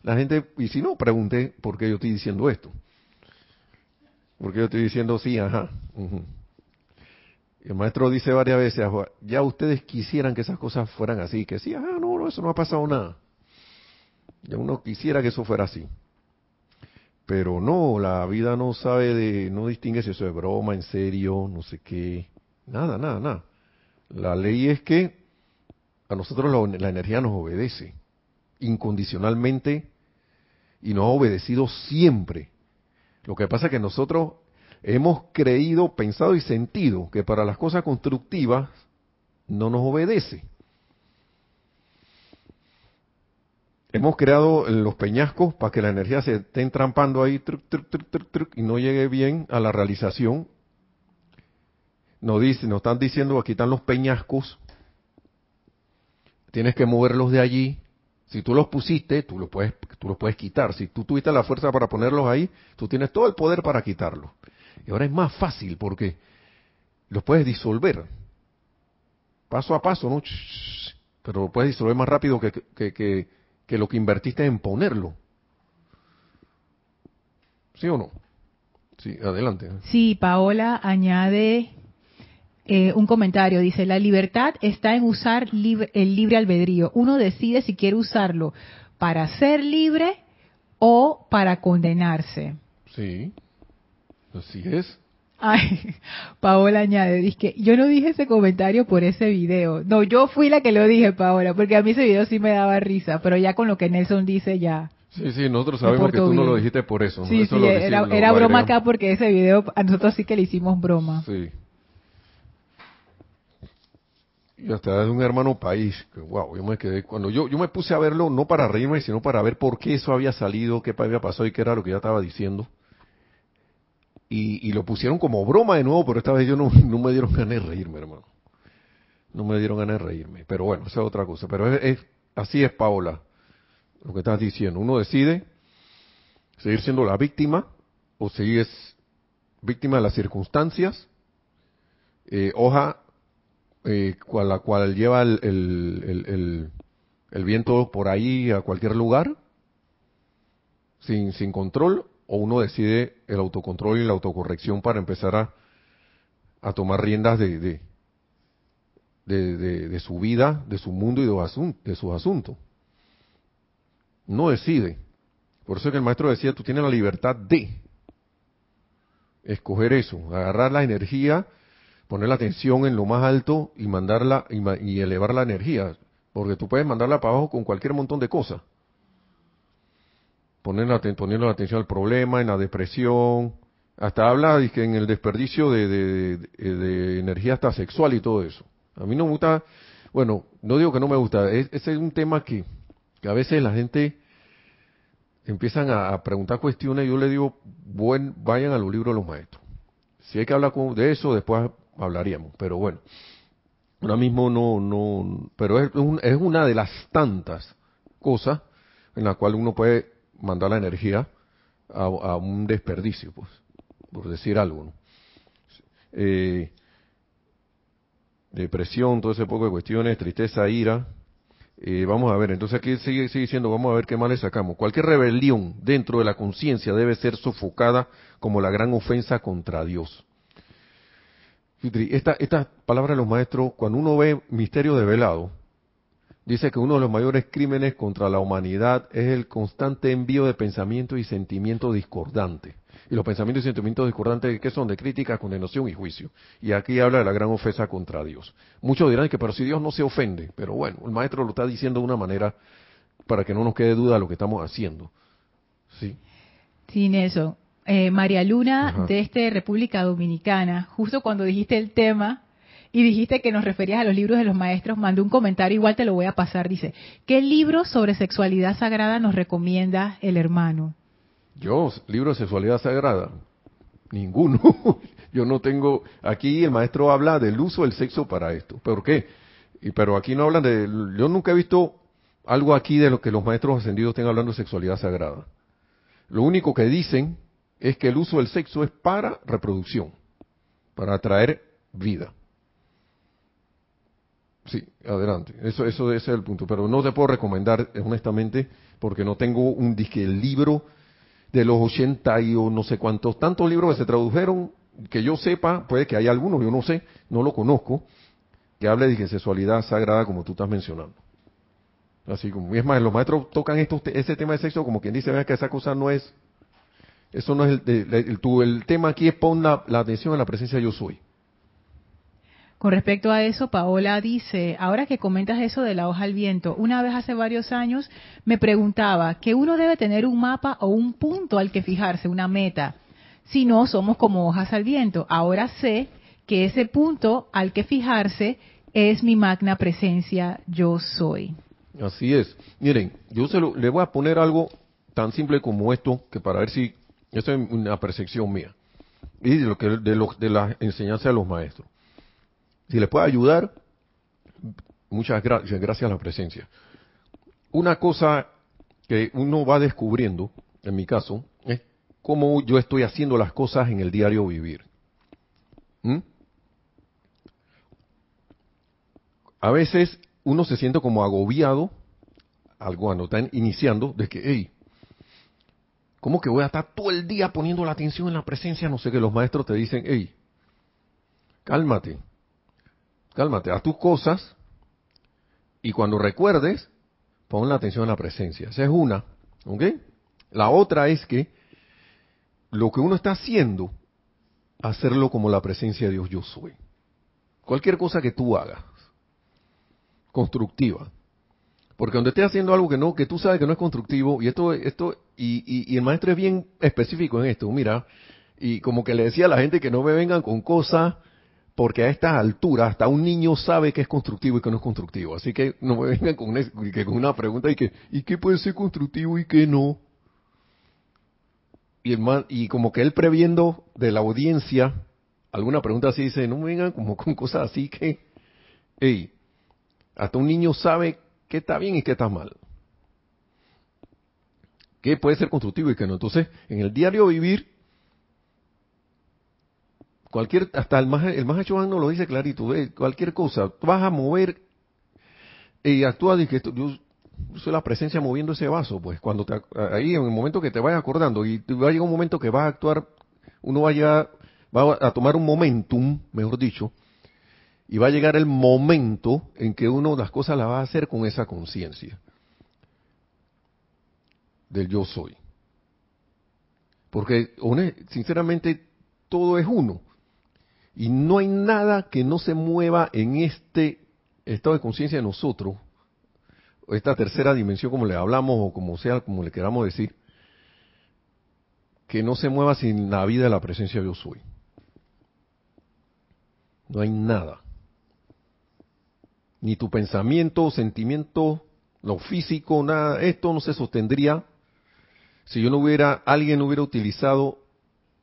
la gente, y si no, pregunté por qué yo estoy diciendo esto. Porque yo estoy diciendo sí, ajá. el maestro dice varias veces, "Ajua, ya ustedes quisieran que esas cosas fueran así, que sí, ajá, no, no, eso no ha pasado nada. Ya uno quisiera que eso fuera así. Pero no, la vida no sabe de, no distingue si eso es broma, en serio, no sé qué. Nada, nada, nada. La ley es que a nosotros la, la energía nos obedece incondicionalmente y nos ha obedecido siempre. Lo que pasa es que nosotros hemos creído, pensado y sentido que para las cosas constructivas no nos obedece. Hemos creado los peñascos para que la energía se esté entrampando ahí y no llegue bien a la realización. Nos, dice, nos están diciendo aquí están los peñascos, tienes que moverlos de allí. Si tú los pusiste, tú los puedes, tú los puedes quitar. Si tú tuviste la fuerza para ponerlos ahí, tú tienes todo el poder para quitarlos. Y ahora es más fácil porque los puedes disolver. Paso a paso, ¿no? Pero lo puedes disolver más rápido que, que, que, que lo que invertiste en ponerlo. ¿Sí o no? Sí, adelante. Sí, Paola añade eh, un comentario. Dice, la libertad está en usar libre- el libre albedrío. Uno decide si quiere usarlo para ser libre o para condenarse. Sí, así es. Ay, Paola añade, dice, yo no dije ese comentario por ese video. No, yo fui la que lo dije, Paola, porque a mí ese video sí me daba risa, pero ya con lo que Nelson dice ya. Sí, sí, nosotros sabemos que tú no lo dijiste por eso. Sí, Eso sí, lo era, era broma acá porque ese video a nosotros sí que le hicimos broma. Sí. Y hasta de un hermano país, que wow, yo me quedé, cuando yo, yo me puse a verlo no para reírme, sino para ver por qué eso había salido, qué había pasado y qué era lo que ya estaba diciendo. Y, y lo pusieron como broma de nuevo, pero esta vez yo no, no me dieron ganas de reírme, hermano. No me dieron ganas de reírme. Pero bueno, esa es otra cosa. Pero es, así es, Paola, lo que estás diciendo. Uno decide seguir siendo la víctima o seguir es víctima de las circunstancias, eh, eh, cual, la cual lleva el, el, el- el- viento por ahí a cualquier lugar, sin, sin control, o uno decide el autocontrol y la autocorrección para empezar a, a tomar riendas de, de, de, de- su vida, de su mundo y de, sus asuntos. No decide. Por eso es que el maestro decía, tú tienes la libertad de escoger eso, agarrar la energía, poner la atención en lo más alto y mandarla y, y elevar la energía, porque tú puedes mandarla para abajo con cualquier montón de cosas. poner la, poniendo la atención al problema, en la depresión, hasta habla que en el desperdicio de, de, energía hasta sexual y todo eso. A mí no me gusta, bueno, no digo que no me gusta, ese es un tema que, a veces la gente empiezan a, preguntar cuestiones y yo le digo, buen, vayan a los libros de los maestros. Si hay que hablar de eso, después hablaríamos, pero bueno, ahora mismo no, no, pero es, es una de las tantas cosas en la cual uno puede mandar la energía a, un desperdicio, pues, por decir algo. ¿no? Eh, depresión, todo ese poco de cuestiones, tristeza, ira. Eh, vamos a ver, entonces aquí sigue, sigue diciendo, vamos a ver qué mal le sacamos. Cualquier rebelión dentro de la conciencia debe ser sofocada como la gran ofensa contra Dios. Esta, esta palabra de los maestros, cuando uno ve misterio develado, dice que uno de los mayores crímenes contra la humanidad es el constante envío de pensamientos y sentimientos discordantes. Y los pensamientos y sentimientos discordantes, ¿qué son? De crítica, condenación y juicio. Y aquí habla de la gran ofensa contra Dios. Muchos dirán que, pero si Dios no se ofende. Pero bueno, el maestro lo está diciendo de una manera para que no nos quede duda de lo que estamos haciendo. ¿Sí? Sin eso. Eh, María Luna, de este República Dominicana, justo cuando dijiste el tema, y dijiste que nos referías a los libros de los maestros, mandó un comentario, igual te lo voy a pasar, dice, ¿qué libro sobre sexualidad sagrada nos recomienda el hermano? Yo, libro de sexualidad sagrada, ninguno. Yo no tengo, aquí el maestro habla del uso del sexo para esto. ¿Por qué? Y, pero aquí no hablan de, yo nunca he visto algo aquí de lo que los maestros ascendidos estén hablando de sexualidad sagrada. Lo único que dicen es que el uso del sexo es para reproducción, para atraer vida. Sí, adelante. Eso, eso ese es el punto. Pero no te puedo recomendar, honestamente, porque no tengo un disque libro de los 80 y o no sé cuántos, tantos libros que se tradujeron, que yo sepa, puede que haya algunos, yo no sé, no lo conozco, que hable de sexualidad sagrada como tú estás mencionando. Así como, y es más, los maestros tocan esto, ese tema de sexo como quien dice, vea que esa cosa no es, eso no es el, el, el tema aquí es pon la, la atención a la presencia de yo soy. Con respecto a eso, Paola dice, ahora que comentas eso de la hoja al viento, una vez hace varios años me preguntaba que uno debe tener un mapa o un punto al que fijarse, una meta. Si no, somos como hojas al viento. Ahora sé que ese punto al que fijarse es mi magna presencia, yo soy. Así es. Miren, yo se lo, le voy a poner algo tan simple como esto, que para ver si, esto es una percepción mía, y de, lo que, de, lo, de la enseñanza de los maestros. Si le puede ayudar, muchas gracias, gracias a la presencia. Una cosa que uno va descubriendo, en mi caso, es cómo yo estoy haciendo las cosas en el diario vivir. ¿Mm? A veces uno se siente como agobiado, algo cuando están iniciando, de que, hey, ¿cómo que voy a estar todo el día poniendo la atención en la presencia? No sé, que los maestros te dicen, hey, cálmate, cálmate, haz tus cosas y cuando recuerdes, pon la atención en la presencia. Esa es una, ¿ok? La otra es que lo que uno está haciendo, hacerlo como la presencia de Dios yo soy. Cualquier cosa que tú hagas, constructiva. Porque donde estés haciendo algo que no, que tú sabes que no es constructivo, y esto, esto, y, y el maestro es bien específico en esto, mira, y como que le decía a la gente que no me vengan con cosas porque a estas alturas hasta un niño sabe que es constructivo y que no es constructivo. Así que no me vengan con una, con una pregunta y que, ¿y qué puede ser constructivo y qué no? Y, como que él previendo de la audiencia, alguna pregunta así dice, no me vengan como con cosas así que, hey, hasta un niño sabe qué está bien y qué está mal. ¿Qué puede ser constructivo y qué no? Entonces, en el diario vivir, cualquier, hasta el más, el más no lo dice clarito, cualquier cosa, vas a mover y actúa de que yo, soy la presencia moviendo ese vaso, pues cuando te, ahí en el momento que te vayas acordando y va a llegar un momento que vas a actuar, uno vaya, va a tomar un momentum, mejor dicho, y va a llegar el momento en que uno las cosas las va a hacer con esa conciencia del yo soy. Porque, sinceramente, todo es uno. Y no hay nada que no se mueva en este estado de conciencia de nosotros, esta tercera dimensión como le hablamos o como sea, como le queramos decir, que no se mueva sin la vida de la presencia yo soy. No hay nada. Ni tu pensamiento, sentimiento, lo físico, nada. Esto no se sostendría si yo no hubiera, alguien hubiera utilizado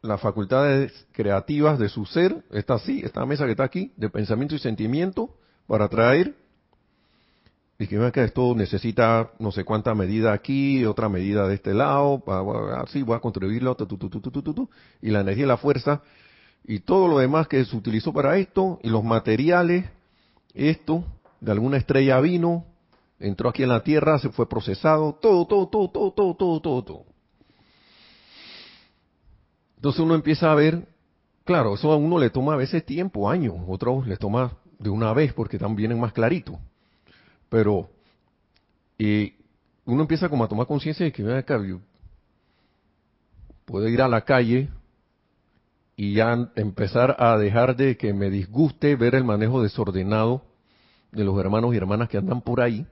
las facultades creativas de su ser, está así, esta mesa que está aquí, de pensamiento y sentimiento, para traer, y que que esto necesita no sé cuánta medida aquí, otra medida de este lado, así voy a contribuirlo, y la energía y la fuerza, y todo lo demás que se utilizó para esto, y los materiales, esto, de alguna estrella vino, entró aquí en la Tierra, se fue procesado, todo, todo, todo, todo, todo, todo, todo. todo. Entonces uno empieza a ver, claro, eso a uno le toma a veces tiempo, años, otros le toma de una vez porque también vienen más clarito. Pero uno empieza como a tomar conciencia de que acá, puedo ir a la calle y ya empezar a dejar de que me disguste ver el manejo desordenado de los hermanos y hermanas que andan por ahí,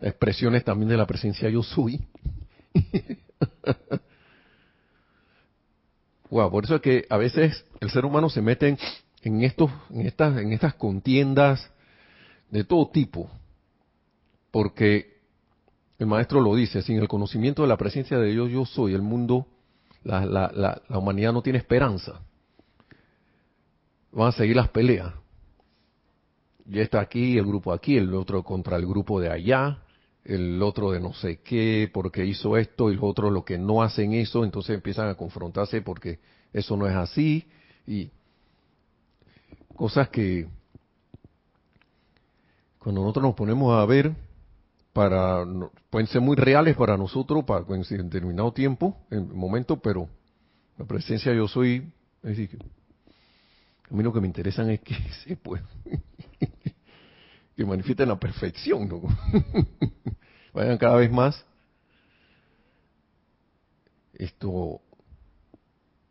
expresiones también de la presencia yo soy. por eso es que a veces el ser humano se mete en, estos, en estas, en estas contiendas de todo tipo, porque el maestro lo dice, sin el conocimiento de la presencia de Dios yo soy, el mundo, la, la, la, la humanidad no tiene esperanza. Van a seguir las peleas. Y está aquí, el grupo aquí, el otro contra el grupo de allá, el otro de no sé qué, porque hizo esto, y los otros lo que no hacen eso, entonces empiezan a confrontarse porque eso no es así, y cosas que cuando nosotros nos ponemos a ver, para pueden ser muy reales para nosotros para, en determinado tiempo, en momento, pero la presencia yo soy, es decir, a mí lo que me interesan es que se pues, que manifiesten la perfección, ¿no? vayan cada vez más esto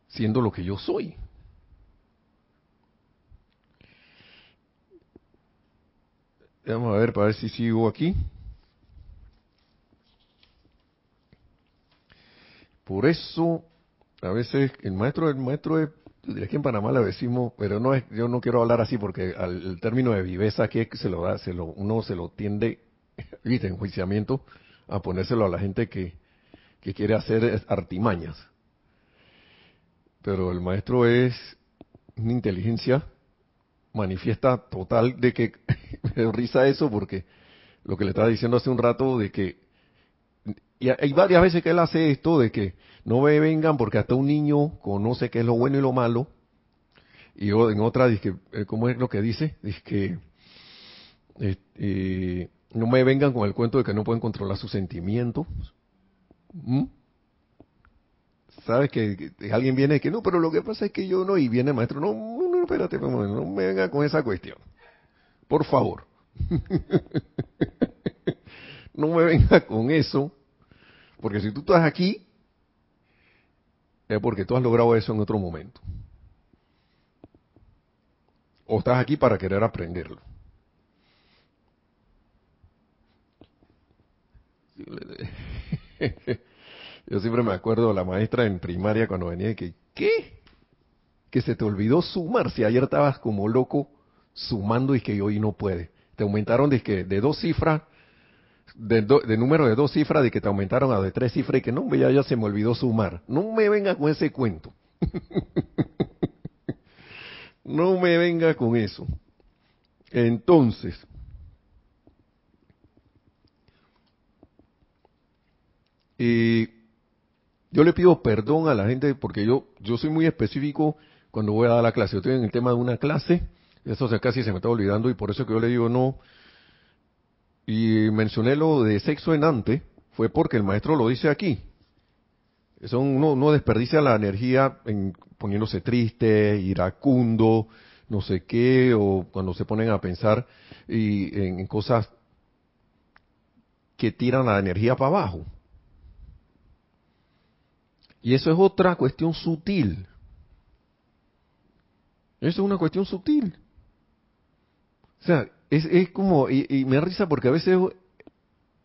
siendo lo que yo soy. Vamos a ver para ver si sigo aquí. Por eso, a veces el maestro, el maestro es, aquí en Panamá le decimos, pero no es, yo no quiero hablar así porque al, el término de viveza que se lo da, se lo, uno se lo tiende viste, enjuiciamiento, a ponérselo a la gente que, que quiere hacer artimañas. Pero el maestro es una inteligencia manifiesta total de que me risa eso porque lo que le estaba diciendo hace un rato de que y hay varias veces que él hace esto de que no me vengan porque hasta un niño conoce qué es lo bueno y lo malo y en otra dice eh, cómo es lo que dice dice que eh, no me vengan con el cuento de que no pueden controlar sus sentimientos. ¿Mm? ¿Sabes que, alguien viene y que no, pero lo que pasa es que yo no, y viene maestro, no, no, espérate, no me venga con esa cuestión. Por favor. no me venga con eso, porque si tú estás aquí, es porque tú has logrado eso en otro momento. O estás aquí para querer aprenderlo. Yo siempre me acuerdo de la maestra en primaria cuando venía y que, ¿qué? Que se te olvidó sumar, si ayer estabas como loco sumando y que hoy no puede. Te aumentaron de, de dos cifras, de, número de dos cifras, de que te aumentaron a de tres cifras y que no, ya, ya se me olvidó sumar. No me venga con ese cuento. no me venga con eso. Entonces, Y yo le pido perdón a la gente porque yo, yo soy muy específico cuando voy a dar la clase. Yo estoy en el tema de una clase, eso casi se me está olvidando y por eso que yo le digo no. Y mencioné lo de sexo en antes, fue porque el maestro lo dice aquí. Eso uno, no desperdicia la energía en poniéndose triste, iracundo, no sé qué, o cuando se ponen a pensar y en cosas que tiran la energía para abajo. Y eso es otra cuestión sutil. Eso es una cuestión sutil. O sea, es, es como, y, me da risa porque a veces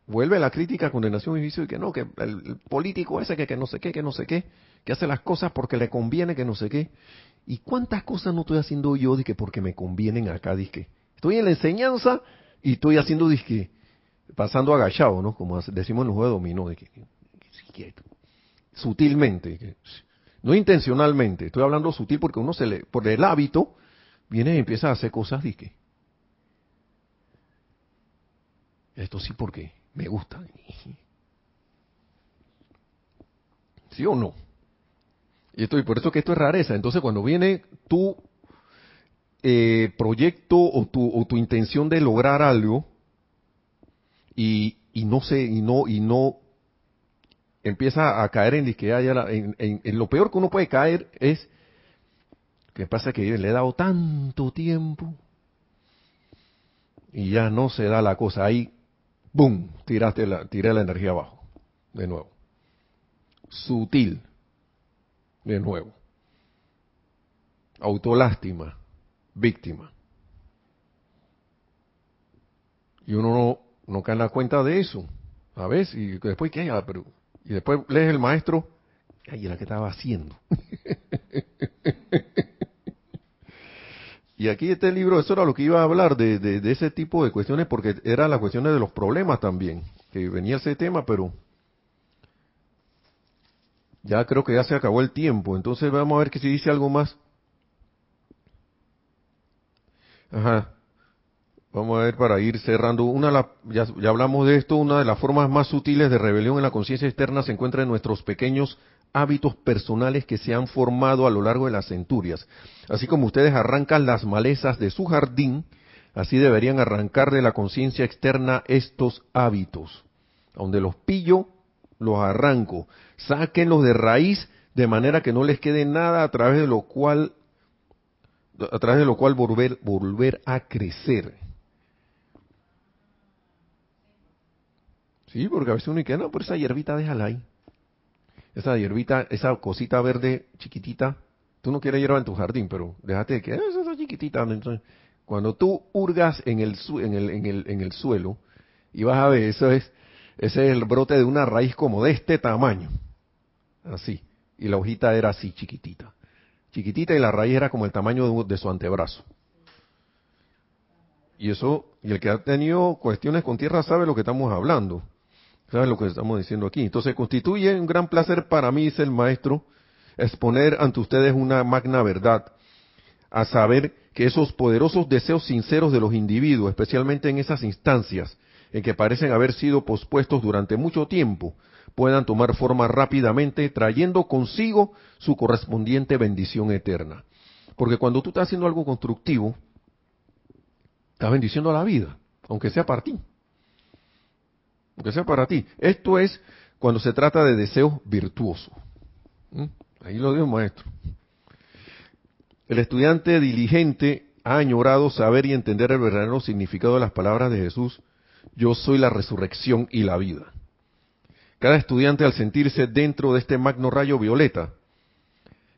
vuelve la crítica, condenación y y que no, que el, político ese que, que no sé qué, que no sé qué, que hace las cosas porque le conviene, que no sé qué. ¿Y cuántas cosas no estoy haciendo yo de que porque me convienen acá, disque? Estoy en la enseñanza y estoy haciendo disque, pasando agachado, ¿no? Como decimos en los juegos de dominó, de que, sutilmente, no intencionalmente, estoy hablando sutil porque uno se le, por el hábito, viene y empieza a hacer cosas disque. Esto sí porque me gusta. ¿Sí o no? Y esto, y por eso que esto es rareza. Entonces, cuando viene tu eh, proyecto o tu, o tu intención de lograr algo y, y no sé, y no, y no empieza a caer en, en, en, lo peor que uno puede caer es que pasa que le he dado tanto tiempo y ya no se da la cosa ahí ¡Bum! Tiraste la, tiré la energía abajo. De nuevo. Sutil. De nuevo. Autolástima. Víctima. Y uno no, no cae en la cuenta de eso. A veces, y después, ¿qué? Ah, pero, y después lees el maestro, ay, era que estaba haciendo. Y aquí este libro, eso era lo que iba a hablar de, de, ese tipo de cuestiones, porque eran las cuestiones de los problemas también, que venía ese tema, pero ya creo que ya se acabó el tiempo, entonces vamos a ver que si dice algo más. Ajá. Vamos a ver para ir cerrando. Una, ya, ya hablamos de esto, una de las formas más sutiles de rebelión en la conciencia externa se encuentra en nuestros pequeños hábitos personales que se han formado a lo largo de las centurias. Así como ustedes arrancan las malezas de su jardín, así deberían arrancar de la conciencia externa estos hábitos. Donde los pillo, los arranco. Sáquenlos de raíz de manera que no les quede nada a través de lo cual a través de lo cual volver, volver a crecer. Sí, porque a veces uno dice, no, por esa hierbita déjala ahí esa hierbita, esa cosita verde chiquitita, tú no quieres hierba en tu jardín, pero déjate que es esa chiquitita. Entonces, cuando tú hurgas en el, en el, en el, en el suelo, y vas a ver, eso es, ese es el brote de una raíz como de este tamaño, así, y la hojita era así, chiquitita, chiquitita y la raíz era como el tamaño de, de su antebrazo. Y eso, y el que ha tenido cuestiones con tierra sabe lo que estamos hablando. ¿Saben lo que estamos diciendo aquí? Entonces constituye un gran placer para mí, dice el maestro, exponer ante ustedes una magna verdad, a saber que esos poderosos deseos sinceros de los individuos, especialmente en esas instancias en que parecen haber sido pospuestos durante mucho tiempo, puedan tomar forma rápidamente, trayendo consigo su correspondiente bendición eterna. Porque cuando tú estás haciendo algo constructivo, estás bendiciendo a la vida, aunque sea para ti aunque sea para ti. Esto es cuando se trata de deseos virtuosos. ¿Mm? Ahí lo dijo maestro. El estudiante diligente ha añorado saber y entender el verdadero significado de las palabras de Jesús, yo soy la resurrección y la vida. Cada estudiante al sentirse dentro de este magno rayo violeta,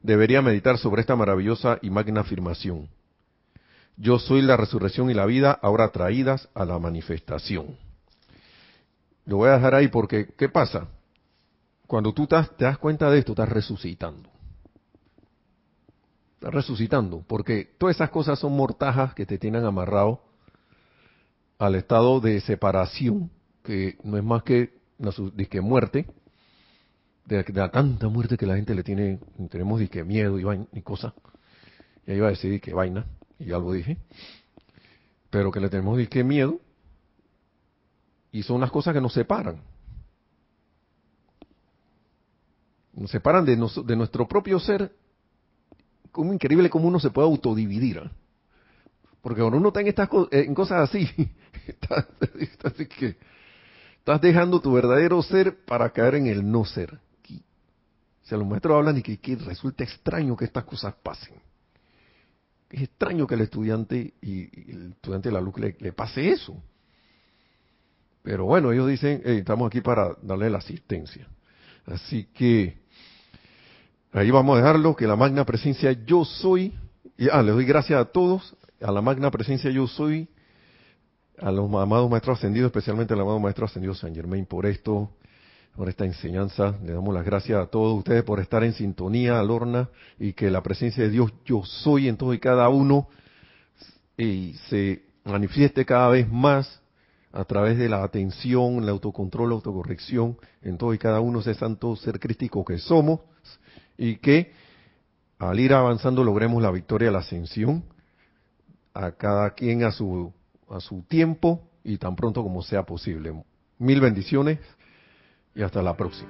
debería meditar sobre esta maravillosa y magna afirmación. Yo soy la resurrección y la vida ahora traídas a la manifestación. Lo voy a dejar ahí porque, ¿qué pasa? Cuando tú te das cuenta de esto, estás resucitando. Estás resucitando, porque todas esas cosas son mortajas que te tienen amarrado al estado de separación, que no es más que, disque muerte, de, la tanta muerte que la gente le tiene, tenemos disque miedo y, vaina, y cosas. Y ahí iba a decir que vaina, y ya lo dije, pero que le tenemos disque miedo y son unas cosas que nos separan. Nos separan de, de nuestro propio ser. Como increíble cómo uno se puede autodividir. ¿eh? Porque cuando uno está en, estas en cosas así, estás, que, dejando tu verdadero ser para caer en el no ser. O sea, los maestros hablan y que, resulta extraño que estas cosas pasen. Es extraño que el estudiante y, el estudiante de la luz le pase eso. Pero bueno, ellos dicen, estamos aquí para darle la asistencia. Así que ahí vamos a dejarlo, que la magna presencia yo soy, y ah, les doy gracias a todos, a la magna presencia yo soy, a los amados maestros ascendidos, especialmente al amado maestro ascendido San Germain por esto, por esta enseñanza. Le damos las gracias a todos ustedes por estar en sintonía, Lorna, y que la presencia de Dios yo soy en todo y cada uno y se manifieste cada vez más a través de la atención, el autocontrol, la autocorrección en todo y cada uno ese santo ser crístico que somos y que al ir avanzando logremos la victoria, la ascensión, a cada quien a su, a su tiempo y tan pronto como sea posible. Mil bendiciones y hasta la próxima.